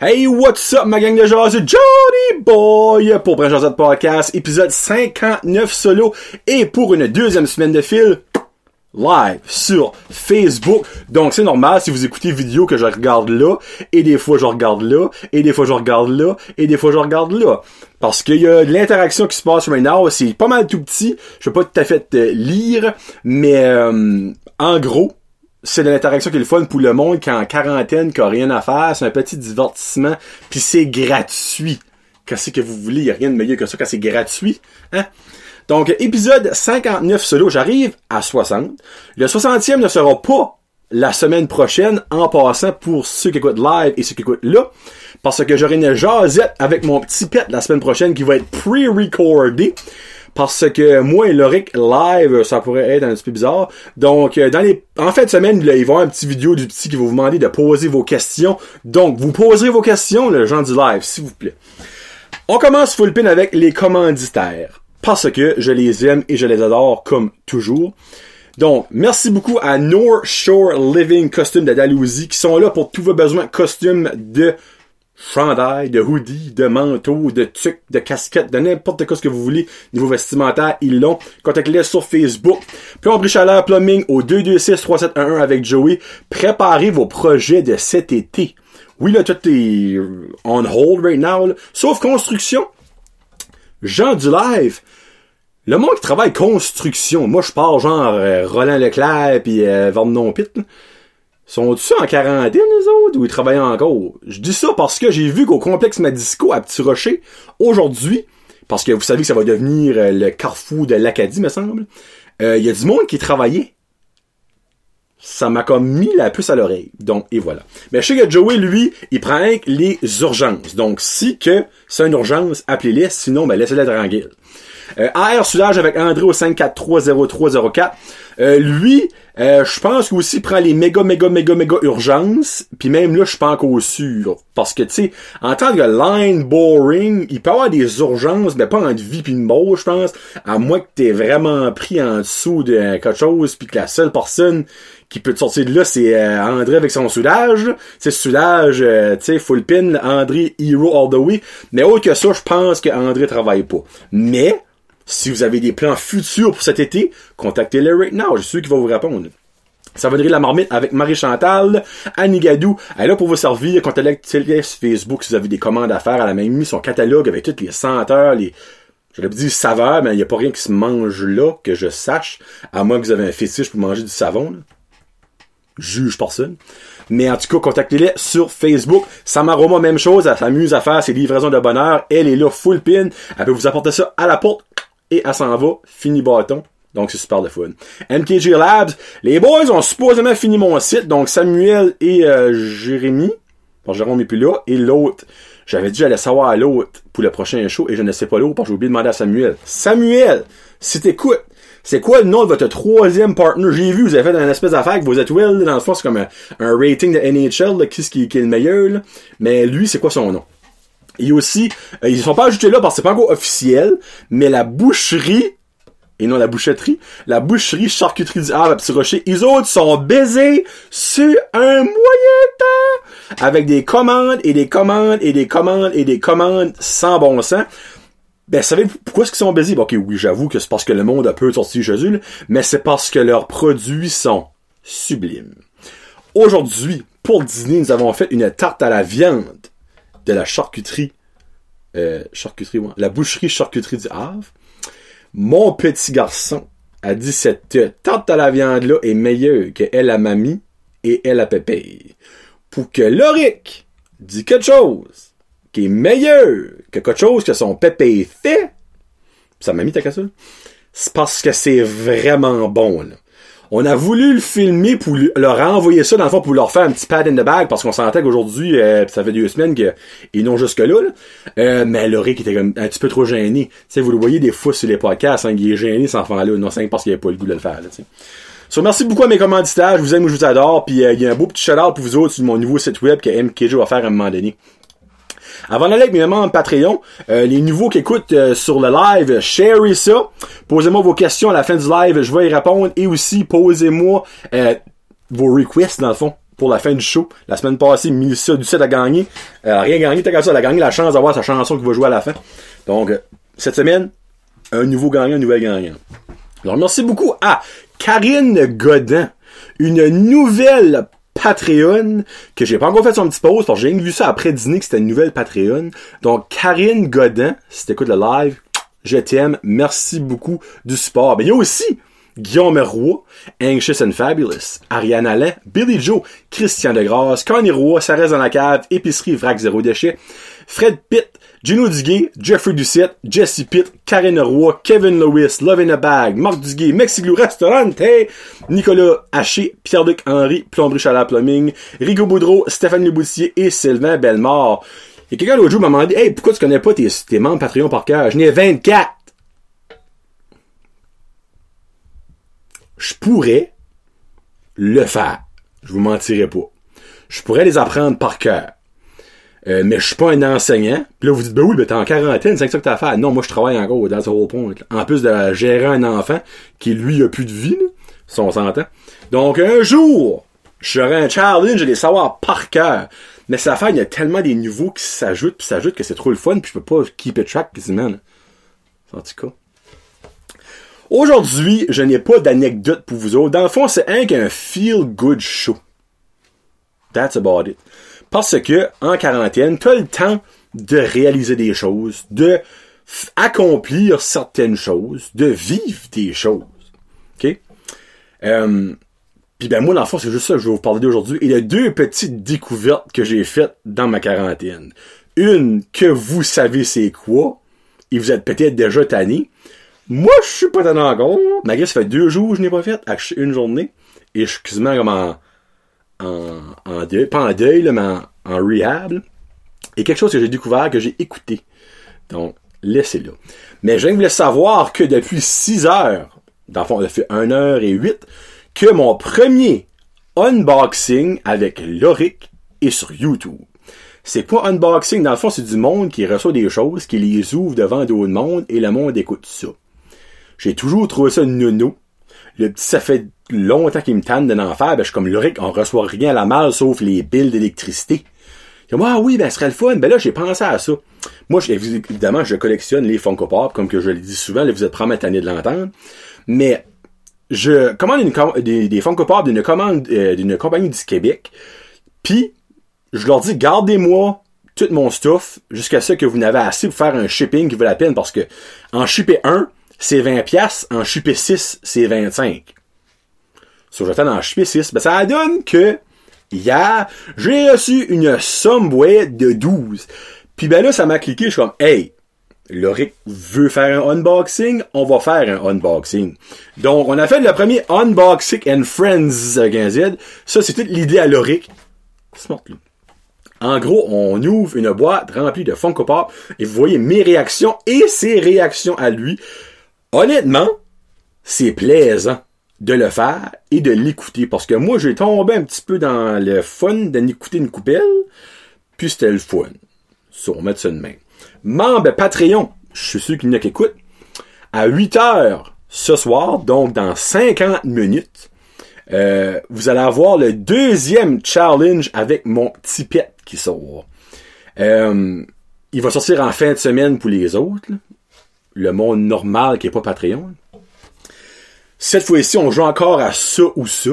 Hey, what's up, ma gang de jazz? Johnny Boy pour Brun Jazz Podcast, épisode 59 solo et pour une deuxième semaine de fil, live sur Facebook. Donc, c'est normal si vous écoutez vidéo que je regarde là, et des fois je regarde là, et des fois je regarde là, et des fois je regarde là. Parce qu'il y a de l'interaction qui se passe now, c'est pas mal tout petit, je vais pas tout à fait euh, lire, mais euh, en gros, c'est de l'interaction qui pour le monde qui est en quarantaine, qui a rien à faire. C'est un petit divertissement, puis c'est gratuit. Qu'est-ce que vous voulez? A rien de meilleur que ça quand c'est gratuit. Hein? Donc, épisode 59 solo, j'arrive à 60. Le 60e ne sera pas la semaine prochaine, en passant pour ceux qui écoutent live et ceux qui écoutent là, parce que j'aurai une jasette avec mon petit pet la semaine prochaine qui va être pre-recordé parce que moi et Loric live, ça pourrait être un petit peu bizarre. Donc, euh, dans les, en fin de semaine, là, ils vont avoir un petit vidéo du petit qui va vous demander de poser vos questions. Donc, vous poserez vos questions, le gens du live, s'il vous plaît. On commence full pin avec les commanditaires. Parce que je les aime et je les adore comme toujours. Donc, merci beaucoup à North Shore Living Costume de Dalhousie qui sont là pour tous vos besoins costumes de chandail, de hoodie, de manteau, de tuc, de casquette, de n'importe quoi ce que vous voulez niveau vestimentaire, ils l'ont. Contactez-les sur Facebook. Plomberie Chaleur Plumbing au 226-3711 avec Joey. Préparez vos projets de cet été. Oui, là, tout est on hold right now, sauf construction. Jean du live. Le monde qui travaille construction, moi je pars genre euh, Roland Leclerc puis euh, Vernon Pitt. Sont-ils en quarantaine, les autres, ou ils travaillent encore? Je dis ça parce que j'ai vu qu'au complexe Madisco à Petit Rocher, aujourd'hui, parce que vous savez que ça va devenir euh, le carrefour de l'Acadie, me semble, euh, il y a du monde qui travaillait. Ça m'a comme mis la puce à l'oreille. Donc, et voilà. Mais je sais que Joey, lui, il prend les urgences. Donc, si que c'est une urgence, appelez-les. Sinon, ben, laissez-les tranquille. Euh, AR Soulage avec André au 5430304. Euh, lui, euh, je pense qu'il aussi prend les méga, méga, méga, méga urgences. Puis même là, je suis pas encore sûr. Parce que, tu sais, en tant que line boring, il peut avoir des urgences, mais pas en vie puis une mort, je pense. À moins que t'aies vraiment pris en dessous de quelque chose, puis que la seule personne qui peut te sortir de là, c'est euh, André avec son soudage. C'est soudage, euh, tu sais, full pin, André Hero all the way. Mais autre que ça, je pense que André travaille pas. Mais, si vous avez des plans futurs pour cet été, contactez-les right now. Je suis sûr qu'il va vous répondre. Va la marmite avec Marie-Chantal, Annie Gadou. Elle est là pour vous servir. Contactez-les sur Facebook si vous avez des commandes à faire. Elle a même mis son catalogue avec toutes les senteurs, les, j'aurais dit saveurs, mais il n'y a pas rien qui se mange là, que je sache. À moins que vous avez un fétiche pour manger du savon, là. Juge personne. Mais en tout cas, contactez-les sur Facebook. Samaroma, même chose. Elle s'amuse à faire ses livraisons de bonheur. Elle est là, full pin. Elle peut vous apporter ça à la porte et elle s'en va, fini bâton. Donc c'est super de fun. MKG Labs, les boys ont supposément fini mon site, donc Samuel et euh, Jérémy. Bon, Jérôme est plus là, et l'autre. J'avais dit j'allais savoir l'autre pour le prochain show et je ne sais pas l'autre parce que j'ai oublié de demander à Samuel. Samuel, si t'écoutes, c'est quoi le nom de votre troisième partner? J'ai vu, vous avez fait une espèce d'affaire avec vos étoiles, dans le fond, c'est comme un, rating de NHL, là, qui, qui, qui est le meilleur, là. Mais lui, c'est quoi son nom? Et aussi, euh, ils sont pas ajoutés là parce que c'est pas encore officiel, mais la boucherie, et non la bouchetterie, la boucherie charcuterie du Havre à Petit Rocher, ils autres sont baisés sur un moyen temps, avec des commandes et des commandes et des commandes et des commandes sans bon sens. Ben, savez pourquoi est-ce qu'ils sont baisés? Bon, ok, oui, j'avoue que c'est parce que le monde a peu sorti chez eux, mais c'est parce que leurs produits sont sublimes. Aujourd'hui, pour dîner, nous avons fait une tarte à la viande de la charcuterie, euh, charcuterie, la boucherie charcuterie du Havre. Mon petit garçon a dit cette tarte à la viande là est meilleure que elle a mamie et elle a pépé. Pour que Loric dit quelque chose qui est meilleur que quelque chose que son pépé fait, sa mamie t'a ça, c'est parce que c'est vraiment bon, là. On a voulu le filmer pour leur envoyer ça dans le fond pour leur faire un petit pad in the bag parce qu'on sentait qu'aujourd'hui euh, ça fait deux semaines qu'ils n'ont jusque là, là. Euh, mais Loric était comme un petit peu trop gêné. Sais vous le voyez des fois sur les podcasts, hein, il est gêné cet enfant-là, non c'est parce qu'il avait pas le goût de le faire. Là, So, merci beaucoup à mes commanditaires, je vous aime, je vous adore, puis euh, il y a un beau petit shout-out pour vous autres sur mon nouveau site web que MKJ va faire à un moment donné. Avant d'aller avec mes membres Patreon, euh, les nouveaux qui écoutent euh, sur le live, sharez ça. Posez-moi vos questions à la fin du live, je vais y répondre. Et aussi, posez-moi euh, vos requests, dans le fond. pour la fin du show. La semaine passée, Melissa Ducette a gagné. Elle a rien gagné, t'as ça, elle a gagné la chance d'avoir sa chanson qui va jouer à la fin. Donc, euh, cette semaine, un nouveau gagnant, un nouvel gagnant. Alors, merci beaucoup à Karine Godin, une nouvelle Patreon, que j'ai pas encore fait son petit pause, parce que j'ai vu ça après dîner que c'était une nouvelle Patreon. Donc, Karine Godin, si t'écoutes le live, je t'aime, merci beaucoup du support. Mais il y a aussi Guillaume Roy, Anxious and Fabulous, Ariane Alain, Billy Joe, Christian Degrasse, Connie Roy, reste dans la cave, Épicerie Vrac Zéro Déchet, Fred Pitt, Gino Duguay, Jeffrey Ducette, Jesse Pitt, Karine Roy, Kevin Lewis, Love in a Bag, Marc Duguay, Mexiglou Restaurante, Nicolas Haché, Pierre-Luc Henry, Plomberie Chalat Plumbing, Rigo Boudreau, Stéphane Leboutier et Sylvain Bellemare. Et quelqu'un l'autre jour m'a demandé, hey, pourquoi tu connais pas tes, tes membres Patreon par cœur? Je n'ai 24. je pourrais le faire. Je vous mentirai pas. Je pourrais les apprendre par cœur. Euh, mais je suis pas un enseignant. Puis là, vous dites, ben oui, ben t'es en quarantaine, c'est ça que t'as à faire. Non, moi, je travaille encore dans ce whole point. En plus de gérer un enfant qui, lui, a plus de vie, là, si on s'entend. Donc, un jour, je serai un challenge de les savoir par cœur. Mais ça fait, il y a tellement des nouveaux qui s'ajoutent, puis s'ajoutent que c'est trop le fun, puis je peux pas keep it track quasiment. En tout cas. Aujourd'hui, je n'ai pas d'anecdote pour vous autres. Dans le fond, c'est un qu'un feel-good show. That's about it. Parce que, en quarantaine, t'as le temps de réaliser des choses, de accomplir certaines choses, de vivre des choses. OK? Euh, puis ben moi, dans le fond, c'est juste ça que je vais vous parler d'aujourd'hui. Il y a deux petites découvertes que j'ai faites dans ma quarantaine. Une que vous savez c'est quoi, et vous êtes peut-être déjà tanné. Moi, je suis pas tanné encore. Malgré ça fait deux jours que je n'ai pas fait, une journée. Et je suis quasiment comme en, en, deuil, pas en deuil, mais en, rehab. Et quelque chose que j'ai découvert, que j'ai écouté. Donc, laissez-le. Mais je voulais savoir que depuis 6 heures, dans le fond, ça fait 1 heure et 8, que mon premier unboxing avec Loric est sur YouTube. C'est quoi unboxing? Dans le fond, c'est du monde qui reçoit des choses, qui les ouvre devant d'autres monde et le monde écoute ça. J'ai toujours trouvé ça nono. Le petit, ça fait longtemps qu'il me tanne de n'en faire. Ben, je suis comme Loric, on reçoit rien à la malle sauf les billes d'électricité. Ah oui, ben, ce serait le fun. Ben là, j'ai pensé à ça. Moi, évidemment, je collectionne les Funko Pop, comme que je le dis souvent, là, vous êtes probablement tanné de l'entendre. Mais, je commande des, des Funko Pop d'une commande, euh, d'une compagnie du Québec. Puis, je leur dis, gardez-moi tout mon stuff jusqu'à ce que vous n'avez assez pour faire un shipping qui vaut la peine parce que en shipper un, c'est 20 pièces en chupé 6, c'est 25. Si j'attends en chupé 6, ben ça donne que hier, j'ai reçu une Subway de 12. Puis ben là, ça m'a cliqué, je suis comme, hey, Loric veut faire un unboxing, on va faire un unboxing. Donc, on a fait le premier Unboxing and Friends euh, Ça, c'est toute l'idée à Loric. Smart, là. En gros, on ouvre une boîte remplie de Funko Pop et vous voyez mes réactions et ses réactions à lui honnêtement, c'est plaisant de le faire et de l'écouter. Parce que moi, j'ai tombé un petit peu dans le fun d'écouter une coupelle, puis c'était le fun. Ça, on met ça de main. Membre Patreon, je suis sûr qu'il y en a qui écoutent, à 8 heures ce soir, donc dans 50 minutes, euh, vous allez avoir le deuxième challenge avec mon petit pet qui sort. Euh, il va sortir en fin de semaine pour les autres le monde normal qui est pas Patreon. Cette fois-ci, on joue encore à ça ou ça.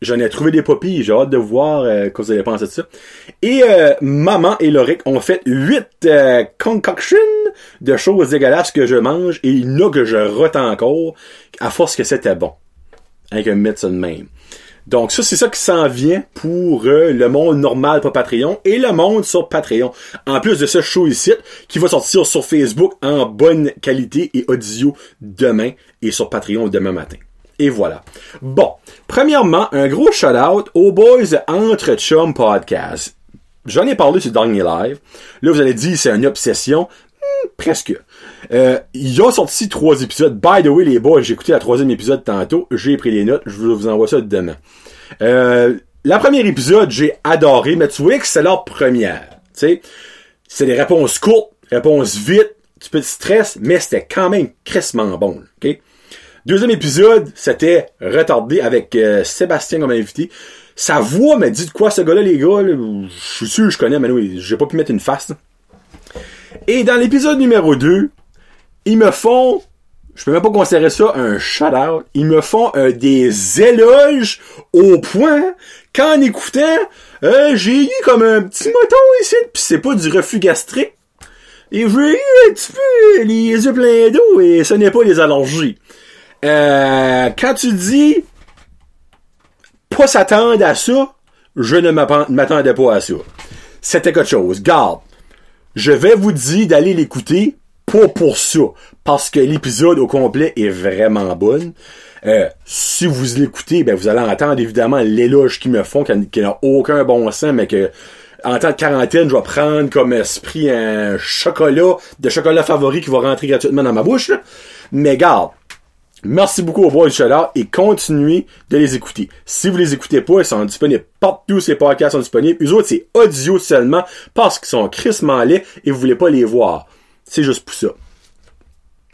J'en ai trouvé des poppies, j'ai hâte de voir euh, que vous allez penser de ça. Et euh, Maman et Loric ont fait huit euh, concoctions de choses dégueulasses que je mange et il y que je retiens encore à force que c'était bon. Avec un médecin de même. Donc ça, c'est ça qui s'en vient pour euh, le monde normal pas Patreon et le monde sur Patreon. En plus de ce show ici, qui va sortir sur Facebook en bonne qualité et audio demain et sur Patreon demain matin. Et voilà. Bon, premièrement, un gros shout-out aux boys Entre Chum Podcast. J'en ai parlé sur dernier live. Là, vous allez dire c'est une obsession. Hmm, presque. Euh, ils ont sorti trois épisodes. By the way, les boys, j'ai écouté la troisième épisode tantôt. J'ai pris les notes. Je vous envoie ça demain. Euh, la première épisode, j'ai adoré, mais tu vois que c'est leur première. Sais, c'est des réponses courtes, réponses vite, tu peux te stresser, mais c'était quand même crissement bon. ok? Deuxième épisode, c'était retardé avec euh, Sébastien comme invité. Sa voix m'a dit de quoi ce gars-là, les gars. Je suis sûr que je connais, mais oui, j'ai pas pu mettre une face. Et dans l'épisode numéro 2, ils me font, je peux même pas considérer ça un shout-out, ils me font euh, des éloges au point qu'en écoutant, euh, j'ai eu comme un petit moton ici, pis c'est pas du reflux gastrique. Et j'ai eu un petit peu les yeux pleins d'eau et ce n'est pas les allergies. Euh, quand tu dis pas s'attendre à ça, je ne m'attendais pas à ça. C'était quelque chose. Garde, je vais vous dire d'aller l'écouter, pas pour ça, parce que l'épisode au complet est vraiment bon. Euh, si vous l'écoutez, ben vous allez entendre évidemment l'éloge qu'ils me font, qui n'a- aucun bon sens, mais que en temps de quarantaine, je vais prendre comme esprit un chocolat, de chocolat favori qui va rentrer gratuitement dans ma bouche. Mais garde, Merci beaucoup aux boys du Shout-Out et continuez de les écouter. Si vous les écoutez pas, ils sont disponibles partout, ces podcasts sont disponibles. Eux autres, c'est audio seulement parce qu'ils sont crissement laids et vous voulez pas les voir. C'est juste pour ça.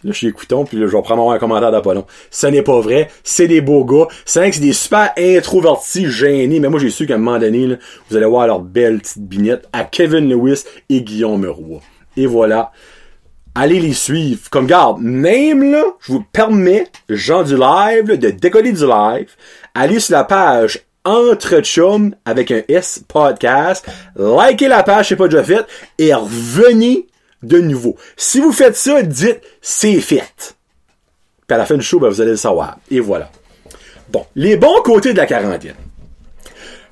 Là, je suis écoutant, puis je vais prendre un commentaire d'Apollon. Ce n'est pas vrai. C'est des beaux gars. C'est vrai que c'est des super introvertis, gênés. Mais moi, j'ai su qu'à un moment donné, vous allez voir leur belle petite bignette à Kevin Lewis et Guillaume Roy. Et voilà allez les suivre. Comme garde, même là, je vous permets, gens du live, de décoller du live, allez sur la page Entre Chum avec un S podcast, likez la page, c'est pas déjà fait, et revenez de nouveau. Si vous faites ça, dites c'est fait. Puis à la fin du show, ben, vous allez le savoir. Et voilà. Bon, les bons côtés de la quarantaine.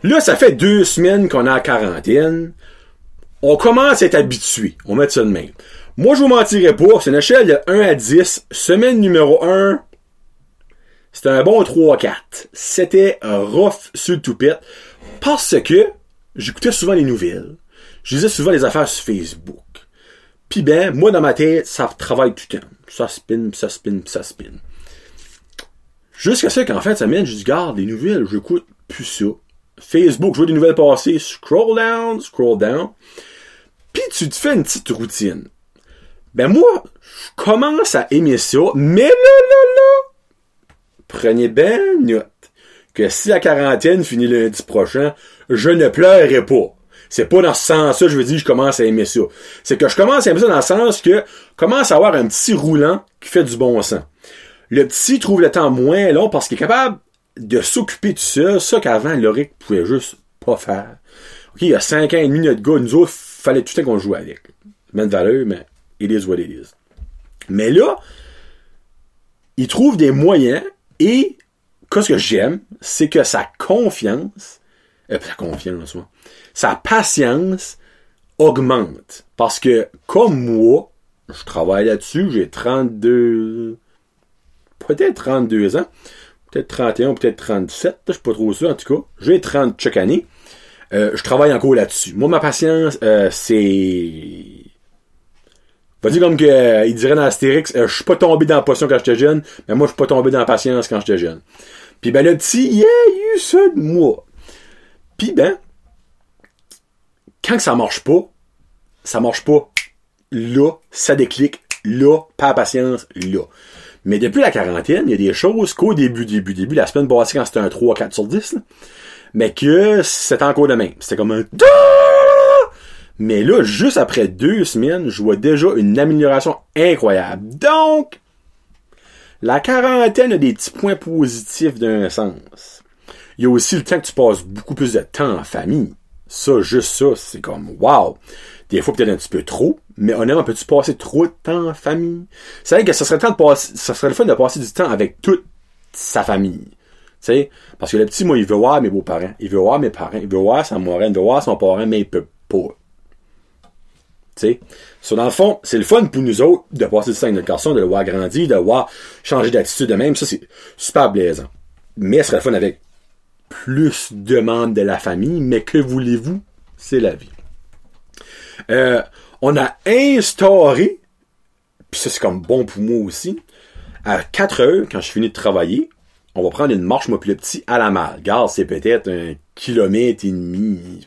Là, ça fait deux semaines qu'on est en quarantaine. On commence à être habitué. On met ça de même. Moi, je vous mentirai pas, c'est une échelle de 1 à 10. Semaine numéro 1, c'était un bon 3-4. C'était rough sur le toupette. Parce que j'écoutais souvent les nouvelles. Je lisais souvent les affaires sur Facebook. Puis ben, moi dans ma tête, ça travaille tout le temps. Ça spin, ça spin, ça spin. Jusqu'à ce qu'en fin de semaine, je dis, garde, les nouvelles, j'écoute plus ça. Facebook, je vois des nouvelles passer, scroll down, scroll down. Puis tu te fais une petite routine. Ben moi, je commence à aimer ça, mais là, là, là, prenez bien note que si la quarantaine finit lundi prochain, je ne pleurerai pas. C'est pas dans ce sens-là, je veux dire, je commence à aimer ça. C'est que je commence à aimer ça dans le sens que commence à avoir un petit roulant qui fait du bon sens. Le petit trouve le temps moins long parce qu'il est capable de s'occuper tout seul, ça qu'avant, Loric pouvait juste pas faire. Il y a 5 ans et demi, notre gars, nous autres, fallait tout le qu'on joue avec. Même valeur, mais it is what it is. Mais là, il trouve des moyens et qu'est-ce que j'aime, c'est que sa confiance, euh, sa confiance, moi, sa patience augmente. Parce que, comme moi, je travaille là-dessus, j'ai 32, peut-être 32 ans, peut-être 31, peut-être 37, je suis pas trop sûr, en tout cas. J'ai 30 chaque année. Euh, je travaille encore là-dessus. Moi, ma patience, euh, c'est... Va dire comme que, euh, il dirait dans Astérix, euh, je suis pas tombé dans la potion quand j'étais jeune, mais moi, je suis pas tombé dans la patience quand j'étais jeune. Puis ben, le petit, il a eu ça de moi. Puis ben, quand ça marche pas, ça marche pas là, ça déclique là, pas patience là. Mais depuis la quarantaine, il y a des choses qu'au début, début, début, la semaine passée, quand c'était un 3, 4 sur 10, là, mais que c'était encore de même. C'était comme un! Mais là, juste après deux semaines, je vois déjà une amélioration incroyable. Donc, la quarantaine a des petits points positifs d'un sens. Il y a aussi le temps que tu passes beaucoup plus de temps en famille. Ça, juste ça, c'est comme wow. Des fois peut-être un petit peu trop, mais honnêtement, peux-tu passer trop de temps en famille? C'est vrai que ça serait le ça serait le fun de passer du temps avec toute sa famille. Sais, parce que le petit, moi, il veut voir mes beaux-parents, il veut voir mes parents, il veut voir sa moraine, il veut voir son parent, mais il peut pas. Tu sais? So, dans le fond, c'est le fun pour nous autres de passer du temps avec notre garçon, de le voir grandir, de le voir changer d'attitude de même. Ça, c'est super plaisant. Mais ce serait le fun avec plus de membres de la famille, mais que voulez-vous? C'est la vie. Euh, on a instauré, puis ça c'est comme bon pour moi aussi, à 4 heures, quand je finis de travailler, on va prendre une marche, moi puis le petit, à la malle. Garde, c'est peut-être un kilomètre et demi,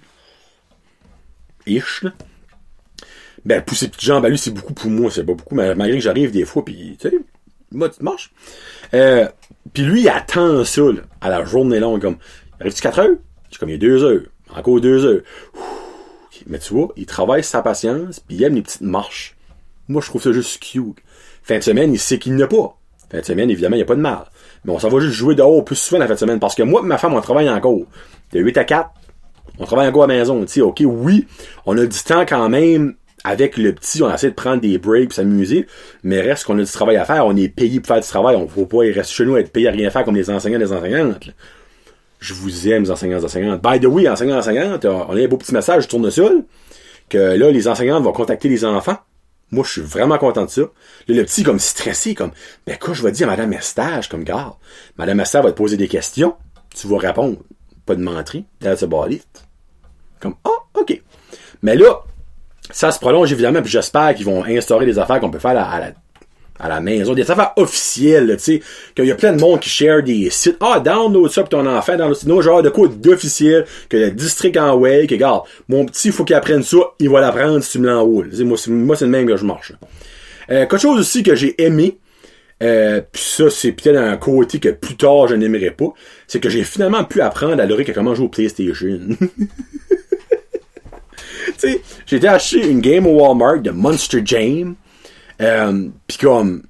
ish, là. Ben, pousser petites jambes lui, c'est beaucoup pour moi, c'est pas beaucoup, mais malgré que j'arrive des fois, puis tu sais, moi, tu marches. Euh, puis lui, il attend ça, là, à la journée longue, comme, arrive-tu 4 heures? Suis comme, il y a 2 heures. Encore 2 heures. Mais tu vois, il travaille sa patience, puis il aime les petites marches. Moi, je trouve ça juste cute. Fin de semaine, il sait qu'il n'a pas. Fin de semaine, évidemment, il n'y a pas de mal. Mais on s'en va juste jouer dehors plus souvent la fin de semaine. Parce que moi et ma femme, on travaille encore. De 8 à 4, on travaille encore à la maison. Tu sais, ok, oui, on a du temps quand même avec le petit, on essaie de prendre des breaks s'amuser, mais reste qu'on a du travail à faire, on est payé pour faire du travail, on faut pas rester chez nous être payé à rien faire comme les enseignants les enseignantes. Je vous aime, les enseignants et enseignantes. By the way, enseignants et enseignantes, on a un beau petit message, je tourne seul, que là, les enseignantes vont contacter les enfants. Moi, je suis vraiment content de ça. Là, le petit, comme stressé, comme, ben, quoi, je vais dire à Madame Estage, comme, gars, Madame Estage va te poser des questions, tu vas répondre. Pas de menterie. That's about it. Comme, ah, oh, ok. Mais là, ça se prolonge évidemment, puis j'espère qu'ils vont instaurer des affaires qu'on peut faire à la, à la, maison, des affaires officielles, tu sais, qu'il y a plein de monde qui share des sites. Ah, download ça pour ton enfant, dans site. genre de quoi d'officiel, que le district en way, que regarde, mon petit, faut qu'il apprenne ça, il va l'apprendre si tu me l'enroules. Moi, c'est, le même que je marche. Euh, quelque chose aussi que j'ai aimé, euh, puis ça, c'est peut-être un côté que plus tard je n'aimerais pas, c'est que j'ai finalement pu apprendre à Loric comment jouer au PlayStation. sais, j'ai été acheter une game au Walmart de Monster Jam. Euh, Pis comme,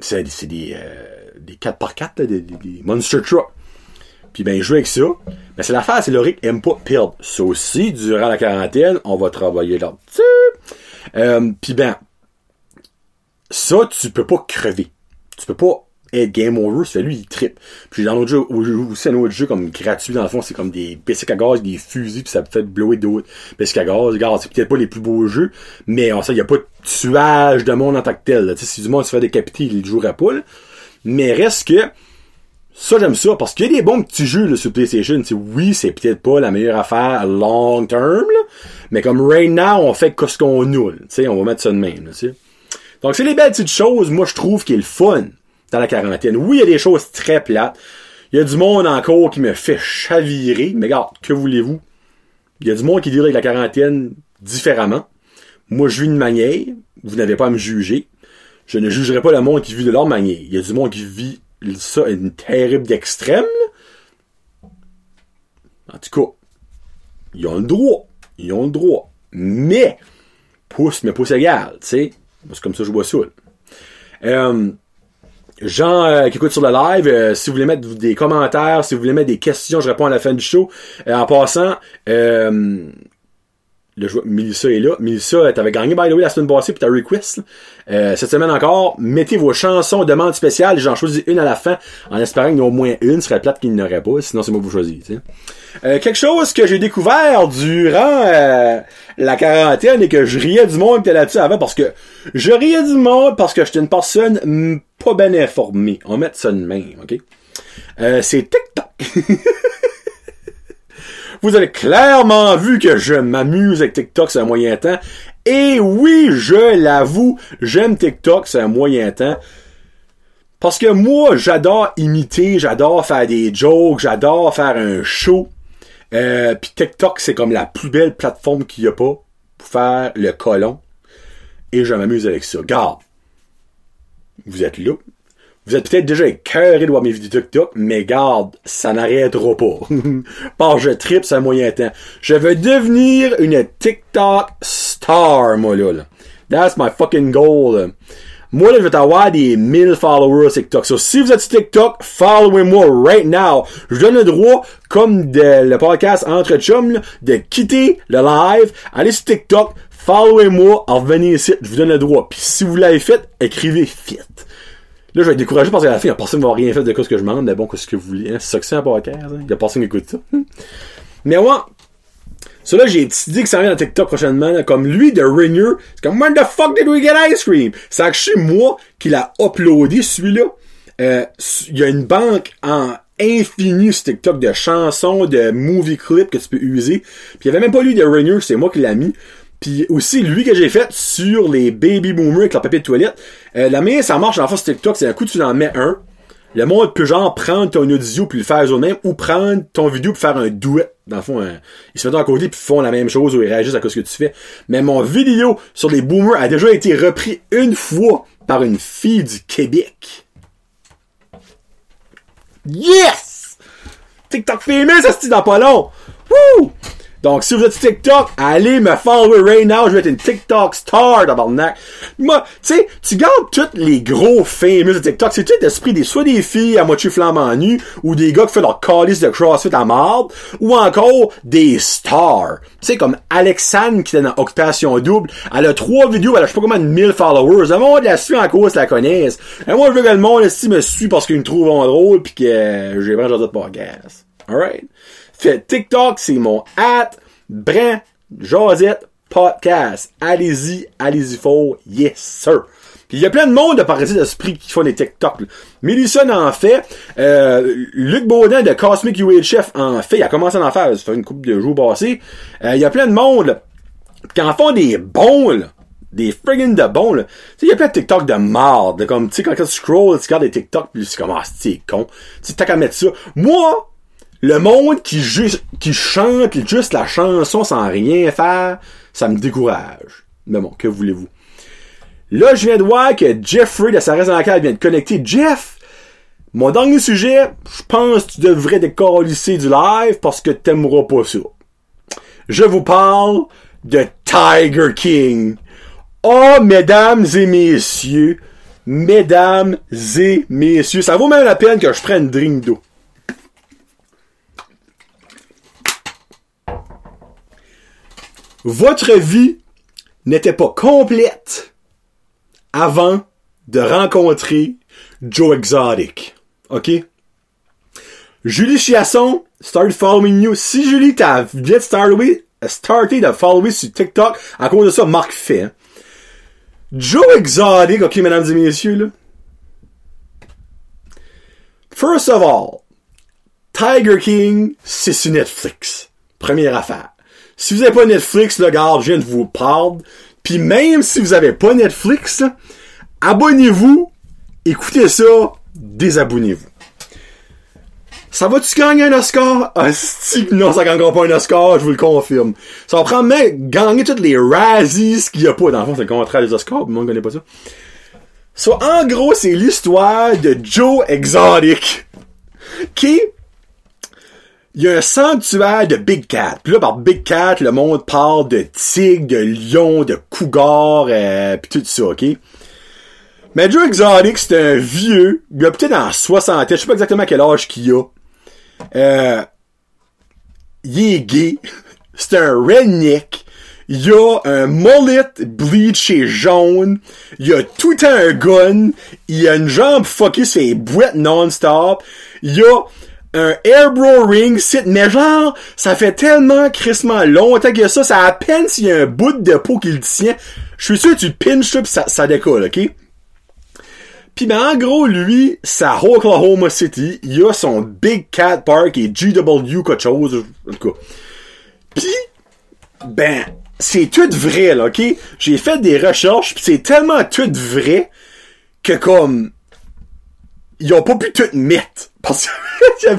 c'est des, euh, des 4x4, là, des, des, Monster Truck. Puis ben, jouer avec ça. Mais c'est l'affaire, c'est Loric aime pas perdre. Ça aussi, durant la quarantaine, on va travailler là-dessus. Euh, Puis ben, ça, tu peux pas crever. Tu peux pas être game over, c'est lui, il trippe. Puis dans l'autre jeu, aussi un autre jeu comme gratuit, dans le fond, c'est comme des bicycles à gaz, des fusils, puis ça fait blower d'autres bicycles à gaz. Regarde, c'est peut-être pas les plus beaux jeux, mais on sait, il y a pas de tuage de monde en tant que tel. Sais, si du monde se fait décapiter, il jouerait pas, là. Mais reste que, ça, j'aime ça, parce qu'il y a des bons petits jeux, là, sur PlayStation. T'sais, oui, c'est peut-être pas la meilleure affaire à long terme, là, mais comme right now, on fait ce qu'on nous, on va mettre ça de même, sais. Donc, c'est les belles petites choses, moi, je trouve, qui est le fun dans la quarantaine. Oui, il y a des choses très plates. Il y a du monde encore qui me fait chavirer. Mais regarde, que voulez-vous? Il y a du monde qui dirait la quarantaine différemment. Moi, je vis une manière. Vous n'avez pas à me juger. Je ne jugerai pas le monde qui vit de leur manière. Il y a du monde qui vit ça une terrible d'extrême. En tout cas, ils ont le droit. Ils ont le droit. Mais, pouce, mais pouce égal, tu sais. C'est comme ça que je vois ça. Euh, gens euh, qui écoutent sur le live, euh, si vous voulez mettre des commentaires, si vous voulez mettre des questions, je réponds à la fin du show. Euh, en passant, le joueur Melissa est là. Melissa, t'avais gagné by the way la semaine passée pour ta request. cette semaine encore, mettez vos chansons demande spéciales. J'en choisis une à la fin en espérant qu'il y au moins une. Ce serait plate qu'il n'y aurait pas. Sinon, c'est moi vous choisissez. quelque chose que j'ai découvert durant la quarantaine et que je riais du monde qui là-dessus avant parce que je riais du monde parce que j'étais une personne pas bien informée. On met ça de même, ok? Euh, c'est TikTok. Vous avez clairement vu que je m'amuse avec TikTok c'est un moyen temps. Et oui, je l'avoue, j'aime TikTok c'est un moyen temps. Parce que moi, j'adore imiter, j'adore faire des jokes, j'adore faire un show. Euh, Puis TikTok, c'est comme la plus belle plateforme qu'il y a pas pour faire le colon. Et je m'amuse avec ça. Garde. Vous êtes là. Vous êtes peut-être déjà écœuré de voir mes vidéos TikTok, mais garde, ça n'arrêtera pas. Par je tripe, c'est un moyen temps. Je veux devenir une TikTok star, moi, là. That's my fucking goal, Moi, là, je vais avoir des 1000 followers sur TikTok. So, si vous êtes sur TikTok, followez-moi right now. Je donne le droit, comme de, le podcast Entre Chums, de quitter le live, aller sur TikTok, followez-moi, revenez ici, je vous donne le droit. Puis si vous l'avez fait, écrivez fit. Là, je vais être découragé parce qu'à la fin, il y a personne qui va rien faire de quoi ce que je demande, mais bon, qu'est-ce que vous voulez, hein? C'est ça que un podcast, hein? Il y a personne qui écoute ça. mais moi, cela, j'ai dit que ça vient dans TikTok prochainement, comme lui de Rainier. C'est comme, when the fuck did we get ice cream? C'est actually moi qui l'a uploadé, celui-là. Euh, il y a une banque en infini sur TikTok de chansons, de movie clips que tu peux user. Puis il y avait même pas lui de Rainier, c'est moi qui l'a mis. Puis aussi, lui que j'ai fait sur les baby boomers avec leur papier de toilette. Euh, la mienne, ça marche dans la TikTok, c'est un coup tu en mets un. Le monde peut genre prendre ton audio puis le faire eux-mêmes ou prendre ton vidéo pour faire un duet. Dans le fond, ils se mettent à côté puis font la même chose ou ils réagissent à ce que tu fais. Mais mon vidéo sur les boomers a déjà été repris une fois par une fille du Québec. Yes! TikTok famous, ça se dans pas long. Woo! Donc, si vous êtes TikTok, allez me follow right now. Je vais être une TikTok star, tabarnak. Moi, tu sais, tu gardes tous les gros famous de TikTok. C'est tout l'esprit des, soit des filles à moitié flambant nu, ou des gars qui font leur calice de CrossFit à marde, ou encore des stars? Tu sais, comme Alexandre qui est dans Occupation Double. Elle a trois vidéos, elle a je sais pas combien de 1000 followers. Le monde la suit en cause, la connaissent. Et moi, je veux que le monde, ici me suit parce qu'ils me trouvent drôle pis que euh, j'ai vraiment d'autres podcasts. Alright? Fait TikTok, c'est mon at Brin Josette Podcast. Allez-y, allez-y fort. Yes, sir. Puis il y a plein de monde de parasites d'esprit qui font des TikTok. Là. En fait. Euh, Luc Baudin de Cosmic UHF en fait. Il a commencé à en faire. Ça fait une couple de jours passés. Euh, il y a plein de monde qui en font des bons. Là des friggin' de bons. Tu sais, il y a plein de TikTok de marde, comme, tu sais, quand tu scroll, tu regardes des TikTok, puis c'est comme, ah, c'est con. Tu t'as qu'à mettre ça. Moi, le monde qui, qui chante juste la chanson sans rien faire, ça me décourage. Mais bon, que voulez-vous? Là, je viens de voir que Jeffrey de sa raison laquelle vient de connecter. Jeff, mon dernier sujet, je pense que tu devrais lycée du live parce que t'aimeras pas ça. Je vous parle de Tiger King. Oh, mesdames et messieurs, mesdames et messieurs, ça vaut même la peine que je prenne drink d'eau. Votre vie n'était pas complète avant de rencontrer Joe Exotic. OK? Julie Chiasson, start following you. Si Julie t'a vite starté, starté de follower sur TikTok, à cause de ça, Marc fait. Hein. Joe Exotic, ok, mesdames et messieurs, là. First of all, Tiger King, c'est sur Netflix. Première affaire. Si vous n'avez pas Netflix, le gars, je viens de vous parler. Puis même si vous n'avez pas Netflix, abonnez-vous, écoutez ça, désabonnez-vous. Ça va-tu gagner un Oscar? Ah, non, ça gagnera pas un Oscar, je vous le confirme. Ça va prendre même gagner toutes les Razzies qu'il y a pas. Dans le fond, c'est le contraire des Oscars, mais moi, je connais pas ça. So, en gros, c'est l'histoire de Joe Exotic, qui il y a un sanctuaire de Big Cat. Puis là, par Big Cat, le monde parle de tigres, de lions, de cougars, euh, pis tout ça, ok? Mais Joe Exotic, c'est un vieux, il a peut-être dans 60 je sais pas exactement quel âge qu'il a. Euh, il est gay, c'est un redneck, il a un mullet bleaché jaune, il a tout un gun, il a une jambe fuckée sur les non-stop, il a un airbro ring sit, mais genre, ça fait tellement crissement longtemps que ça, ça à peine s'il y a un bout de peau qui le tient. Je suis sûr que tu pinches ça pis ça, ça décolle, ok? Pis ben en gros, lui, à Oklahoma City, il a son Big Cat Park et GW quelque chose, en tout cas. Pis, ben, c'est tout vrai, là, ok? J'ai fait des recherches, pis c'est tellement tout vrai que comme ils ont pas pu tout mettre. Parce qu'il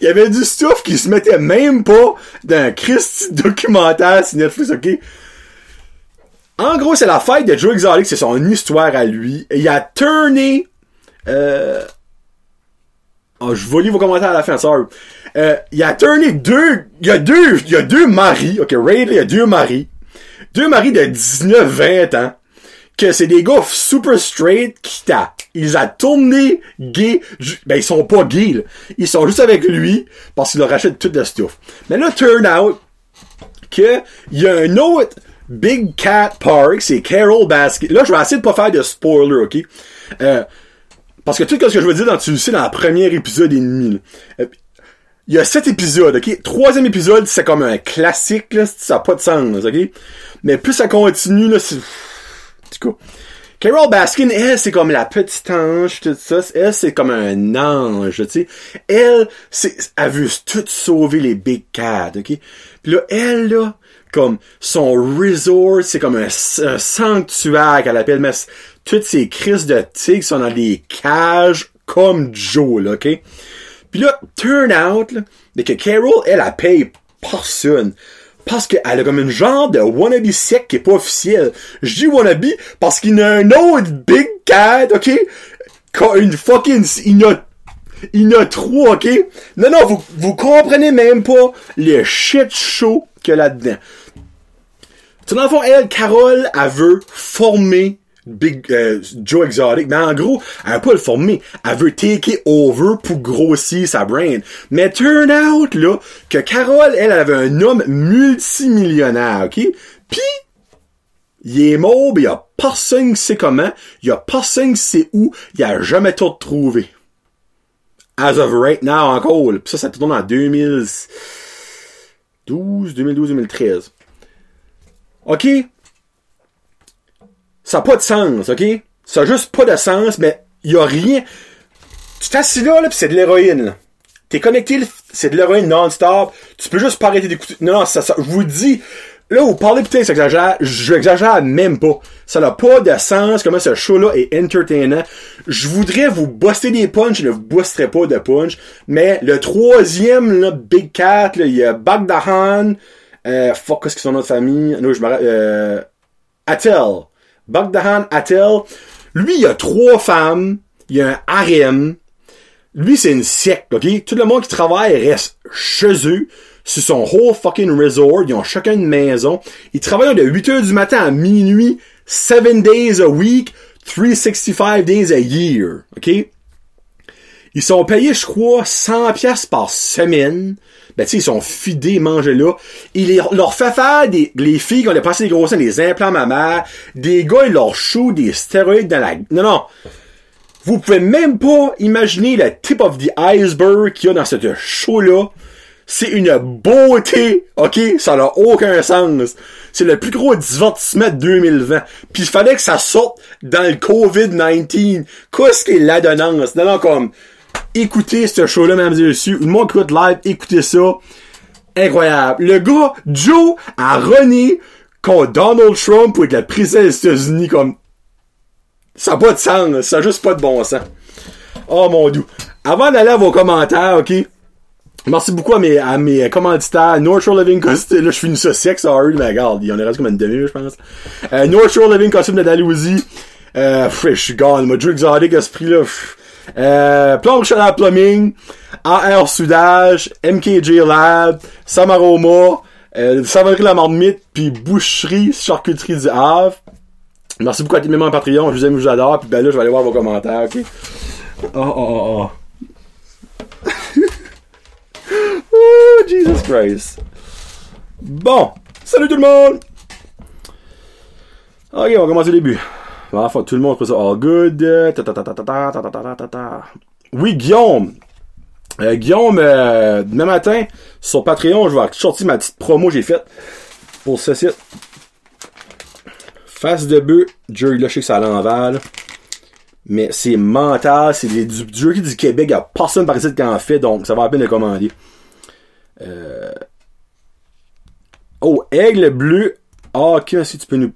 y avait du stuff qui se mettait même pas dans un Christ documentaire sur Netflix, ok? En gros, c'est la fête de Joe Exotic, c'est son histoire à lui. il a tourné, euh, oh, je vais lire vos commentaires à la fin, sorry. Euh, il a tourné deux, il y a deux, il y a deux maris, ok, Ray, il y a deux maris. Deux maris de 19, 20 ans que c'est des gars super straight qui t'a. Ils a tourné gay. Ben, ils sont pas gays, là. Ils sont juste avec lui parce qu'il leur achète tout le stuff. Mais là, turn out que y a un autre Big Cat Park, c'est Carol Basket. Là, je vais essayer de pas faire de spoiler, ok? Euh, parce que tout ce que je veux dire dans tu le sais dans le premier épisode et demi, euh, il y a sept épisodes, ok? Troisième épisode, c'est comme un classique, là, ça n'a pas de sens, ok? Mais plus ça continue, là, c'est Carol Baskin, elle, c'est comme la petite ange, tout ça. Elle, c'est comme un ange, tu sais. Elle, c'est, elle veut tout sauver les big cats, ok? Puis là, elle, là, comme, son resort, c'est comme un, sanctuaire qu'elle appelle, mais toutes ces crises de tigres sont dans des cages comme Joe, là, ok? Puis là, turn out, là, que Carol, elle, elle paye personne. Parce qu'elle a comme une genre de wannabe sec qui est pas officiel. Je dis wannabe parce qu'il y a un autre big cat, ok? Une fucking, il y a, il y a trois, ok? Non, non, vous, vous comprenez même pas le shit show qu'il y a là-dedans. Tu dans elle, Carole, elle veut former Big euh, Joe Exotic, mais en gros, elle veut pas le former, elle veut take over pour grossir sa brain. Mais turn out là que Carole, elle, avait un homme multimillionnaire, ok? Puis il est mort, il y a personne qui sait comment, il y a personne qui sait où, il a jamais tout trouvé. As of right now encore, pis ça, ça tourne en 2012, 2012, 2013. OK? Ça n'a pas de sens, OK? Ça n'a juste pas de sens, mais il a rien. Tu t'assis là, là pis c'est de l'héroïne. T'es connecté, c'est de l'héroïne non-stop. Tu peux juste pas arrêter d'écouter. Non, non, ça, ça, je vous dis, là, vous parlez peut-être, j'exagère, j'exagère même pas. Ça n'a pas de sens, comment ce show-là est entertainant. Je voudrais vous buster des punch, je ne vous busterai pas de punch. Mais le troisième, là, Big Cat, là, il y a Bagdahan, euh, fuck, qu'est-ce qu'ils sont notre famille? Non, je me euh, Attel. Bagdahan Attel. Lui, il a trois femmes. Il a un harem. Lui, c'est une secte, ok? Tout le monde qui travaille reste chez eux. C'est son whole fucking resort. Ils ont chacun une maison. Ils travaillent de 8 heures du matin à minuit, 7 days a week, 365 days a year, ok? Ils sont payés, je crois, 100 pièces par semaine. Ben, tu sais, ils sont fidés, manger là. Il leur fait faire des, les filles qui ont passé des gros seins, des implants mammaires. Des gars, ils leur chou des stéroïdes dans la, non, non. Vous pouvez même pas imaginer le tip of the iceberg qu'il y a dans cette show-là. C'est une beauté, ok? Ça n'a aucun sens. C'est le plus gros divertissement de 2020. Puis il fallait que ça sorte dans le COVID-19. Qu'est-ce qu'est l'adonnance? Non, non, comme, écoutez ce show-là, mesdames et messieurs. Une montre écoute live, écoutez ça. Incroyable. Le gars, Joe, a rené contre Donald Trump pour être la président des États-Unis comme... Ça n'a pas de sens, ça n'a juste pas de bon sens. Oh mon dieu. Avant d'aller à vos commentaires, ok? Merci beaucoup à mes, à mes commanditaires. North Shore Living Costume. Là, je finis ça sec, sorry, mais regarde, il y en a reste comme une demi, je pense. Euh, North Shore Living Costume de Dalhousie. Euh, je suis gone. Mon Drew Exotic à ce prix-là. Euh, Plomb Chaleur Plumbing, AR Soudage, MKJ Lab, Samaroma, euh, Savonnerie La Marmite, puis Boucherie, Charcuterie du Havre. Merci beaucoup à tous mes membres Patreon, je vous aime, je vous adore, puis ben là, je vais aller voir vos commentaires, ok? Oh, oh, oh, oh. oh, Jesus Christ. Bon, salut tout le monde! Ok, on va commencer le début. Ah, tout le monde fait ça all good. Oui, Guillaume. Euh, Guillaume, euh, demain matin, sur Patreon, je vais sortir ma petite promo que j'ai faite pour ce site. Face de bœuf, Jerry là, je sais que ça l'envers, mais c'est mental, c'est du jerky du Québec, il a personne par ici qui en fait, donc ça va à peine de commander. Euh... Oh, aigle bleu. Ah, ok, si tu peux nous...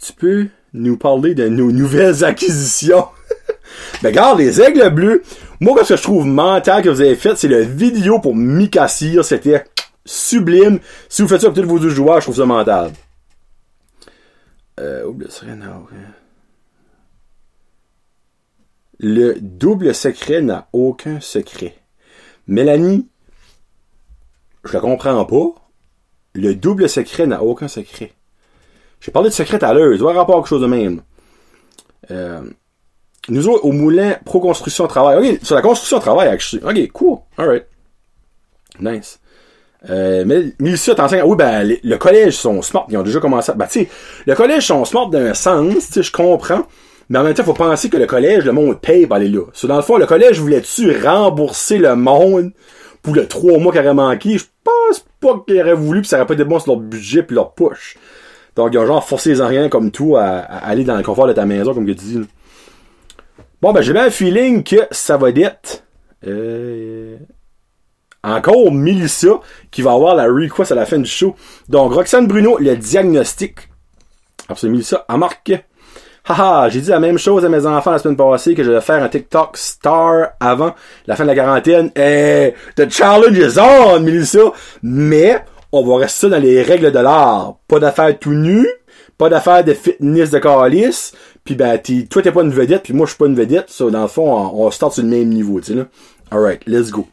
Tu peux nous parler de nos nouvelles acquisitions. ben, regarde, les aigles bleus. Moi, ce que je trouve mental que vous avez fait, c'est la vidéo pour Mikassir. C'était sublime. Si vous faites ça avec tous vos deux joueurs, je trouve ça mental. Euh, Le double secret n'a aucun secret. Mélanie, je la comprends pas. Le double secret n'a aucun secret. J'ai parlé de secret à l'heure, il doit rapport à quelque chose de même. Euh, nous autres, au moulin pro construction travail. Ok, sur la construction travail, actually. Ok, cool. Alright. Nice. Euh, mais, mais ici, t'enseignes, oui, ben, le collège sont smart, ils ont déjà commencé à, ben, tu sais, le collège sont smart d'un sens, tu je comprends. Mais en même temps, faut penser que le collège, le monde paye pour aller là. So, dans le fond, le collège voulait-tu rembourser le monde pour le trois mois qu'il aurait manqué? Je pense pas qu'il aurait voulu pis ça aurait pas été bon sur leur budget puis leur push. Donc, ils ont genre forcé les Ariens comme tout à, aller dans le confort de ta maison, comme tu dis. Bon, ben, j'ai bien un feeling que ça va être euh, encore Melissa qui va avoir la request à la fin du show. Donc, Roxane Bruno, le diagnostic. Alors, c'est Melissa. À marque. Haha, j'ai dit la même chose à mes enfants la semaine passée que je vais faire un TikTok star avant la fin de la quarantaine. Eh, the challenge is on, Melissa. Mais, on va rester dans les règles de l'art. Pas d'affaires tout nu, pas d'affaires de fitness de calice, puis ben, toi t'es pas une vedette, puis moi je suis pas une vedette, so, dans le fond, on, on start sur le même niveau, tu sais, là. Alright, let's go.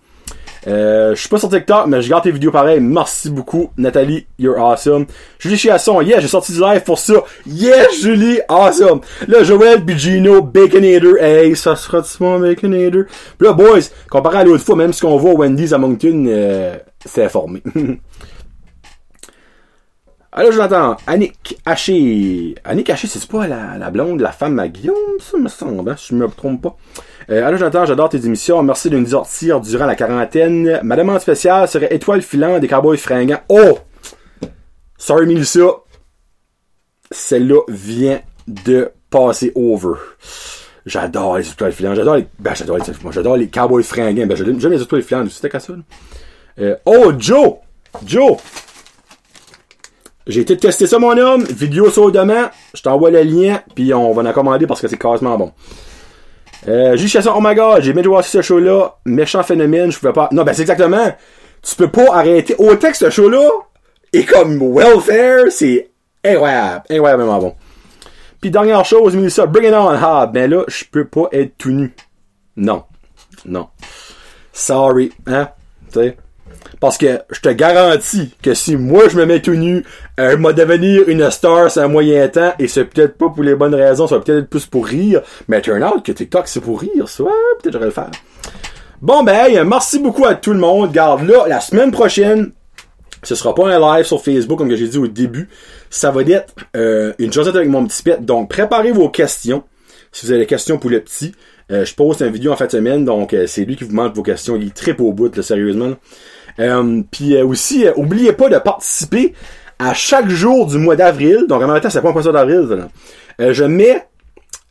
Euh, je suis pas sur TikTok, mais je regarde tes vidéos pareil. Merci beaucoup, Nathalie. You're awesome. Julie Chiasson, yeah, j'ai sorti du live pour ça. Yes, Julie, awesome. Là, Joël, Bigino, Baconator. Hey, ça sera du mon Baconator. Puis là, boys, comparé à l'autre fois, même si on voit Wendy's à Moncton, euh, c'est informé. Alors, Jonathan, Annick Haché. Annick Haché, c'est pas la, la blonde, la femme à Guillaume, ça me semble, hein, si je me trompe pas. Euh, alors, Jonathan, j'adore tes émissions. Merci de nous sortir durant la quarantaine. Ma demande spéciale serait Étoile filante des cowboys fringants. Oh! Sorry, Melissa. Celle-là vient de passer over. J'adore les étoiles filantes. J'adore les, ben, j'adore les, j'adore les cowboys fringants. Ben, j'aime les étoiles filantes. C'était qu'à ça. Euh, oh, Joe! Joe! J'ai été tester ça, mon homme. Vidéo sur demain. Je t'envoie le lien, puis on va en commander parce que c'est quasiment bon. Euh, juste ça, oh my god, j'ai bien joué ce show-là. Méchant phénomène, je pouvais pas. Non, ben c'est exactement. Tu peux pas arrêter. Autant que ce show-là est comme welfare, c'est incroyable. Incroyablement bon. Puis dernière chose, Melissa, bring it on, ah, ben là, je peux pas être tout nu. Non. Non. Sorry, hein? Tu sais. Parce que je te garantis que si moi je me mets tout nu, euh, m'a devenir une star c'est un moyen temps, et c'est peut-être pas pour les bonnes raisons, ça va peut-être être plus pour rire, mais turn out que TikTok c'est pour rire, ça, ouais, peut-être j'aurais le faire. Bon ben, merci beaucoup à tout le monde. Garde là, la semaine prochaine, ce sera pas un live sur Facebook comme que j'ai dit au début. Ça va être euh, une chose avec mon petit pet. Donc préparez vos questions. Si vous avez des questions pour le petit, euh, je poste une vidéo en fin de semaine. Donc c'est lui qui vous demande vos questions. Il est très au bout, là, sérieusement. Euh, Puis euh, aussi, euh, oubliez pas de participer à chaque jour du mois d'avril. Donc en même temps, c'est pas un poisson d'avril. Euh, je mets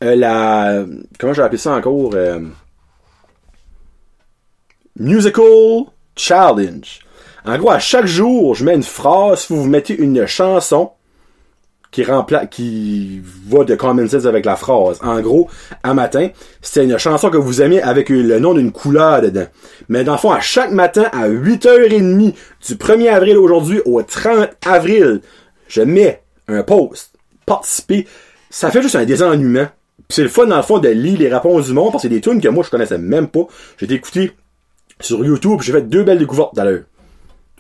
euh, la comment j'ai appelé ça encore euh, musical challenge. En gros, à chaque jour, je mets une phrase, vous vous mettez une chanson qui rempla qui va de common sense avec la phrase. En gros, à matin, c'est une chanson que vous aimez avec le nom d'une couleur dedans. Mais dans le fond, à chaque matin, à 8h30 du 1er avril aujourd'hui au 30 avril, je mets un post. Participer. Ça fait juste un désennuement. C'est le fun, dans le fond, de lire les réponses du monde parce que c'est des tunes que moi, je connaissais même pas. J'ai écouté sur YouTube, j'ai fait deux belles découvertes l'heure.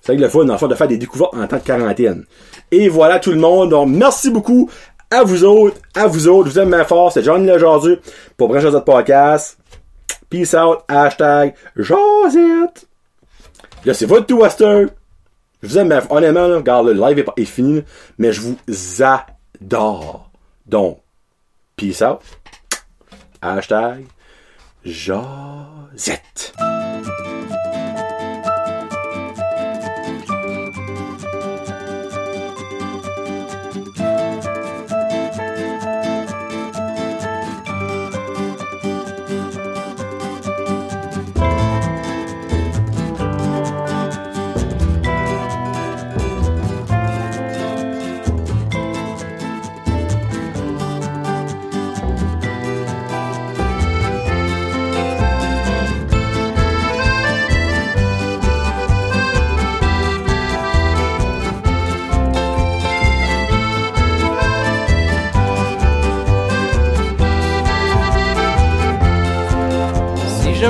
C'est le fun, dans le fond, de faire des découvertes en temps de quarantaine. Et voilà tout le monde. Donc, merci beaucoup à vous autres, à vous autres. Je vous aime bien fort. C'est Johnny aujourd'hui pour Josette Podcast. Peace out. Hashtag Josette. Là, c'est votre tout, Wester. Je vous aime bien fort. Honnêtement, là, le live est, est fini, mais je vous adore. Donc, peace out. Hashtag Josette.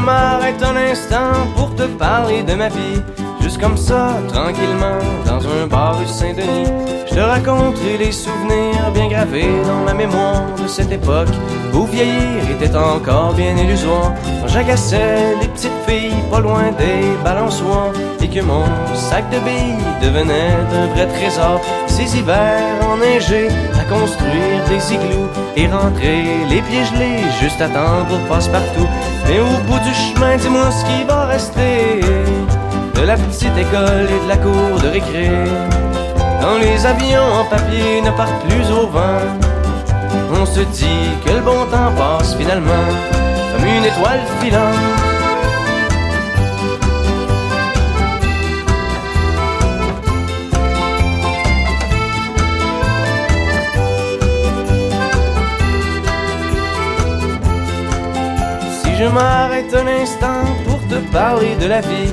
Je m'arrête un instant pour te parler de ma vie, juste comme ça, tranquillement, dans un bar rue Saint-Denis, je te raconterai les souvenirs bien gravés dans ma mémoire de cette époque où vieillir était encore bien illusoire. Quand j'agaçais les petites filles pas loin des balançoires et que mon sac de billes devenait un vrai trésor. Ces hivers enneigés à construire des igloos et rentrer les pieds gelés juste à temps pour passe-partout. Mais au bout du chemin, dis-moi ce qui va rester de la petite école et de la cour de récré. Quand les avions en papier ne partent plus au vent, on se dit que le bon temps passe finalement comme une étoile filante. Si je m'arrête un instant pour te parler de la vie,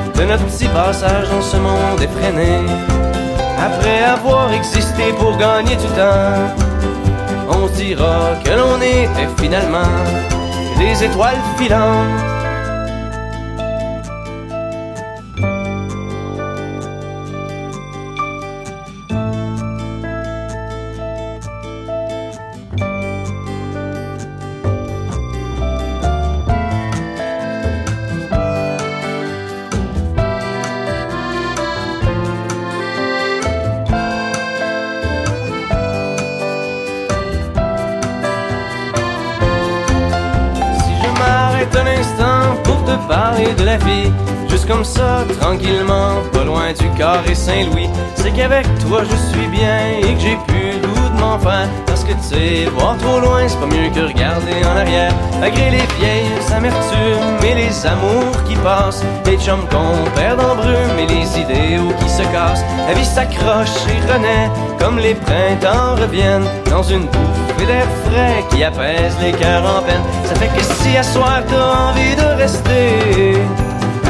de notre petit passage dans ce monde effréné. Après avoir existé pour gagner du temps, on dira que l'on était finalement des étoiles filantes. Tranquillement, pas loin du carré Saint-Louis, c'est qu'avec toi je suis bien et que j'ai plus le faire. Parce que tu sais, voir trop loin, c'est pas mieux que regarder en arrière. Malgré les vieilles amertumes et les amours qui passent, les chums qu'on perd en brume et les idéaux qui se cassent, la vie s'accroche et renaît comme les printemps reviennent dans une bouffée d'air frais qui apaise les cœurs en peine. Ça fait que si à soir t'as envie de rester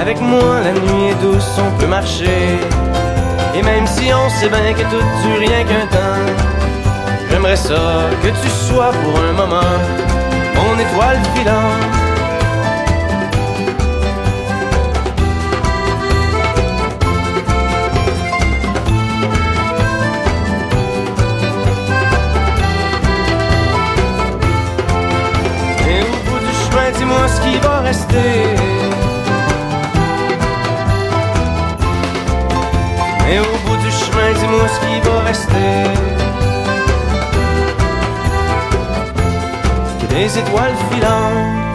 avec moi, la nuit est douce, on peut marcher. Et même si on sait bien que tout dure rien qu'un temps, j'aimerais ça que tu sois pour un moment mon étoile filante. Et au bout du chemin, dis-moi ce qui va rester. Dis-moi ce qui va rester. Des étoiles filantes.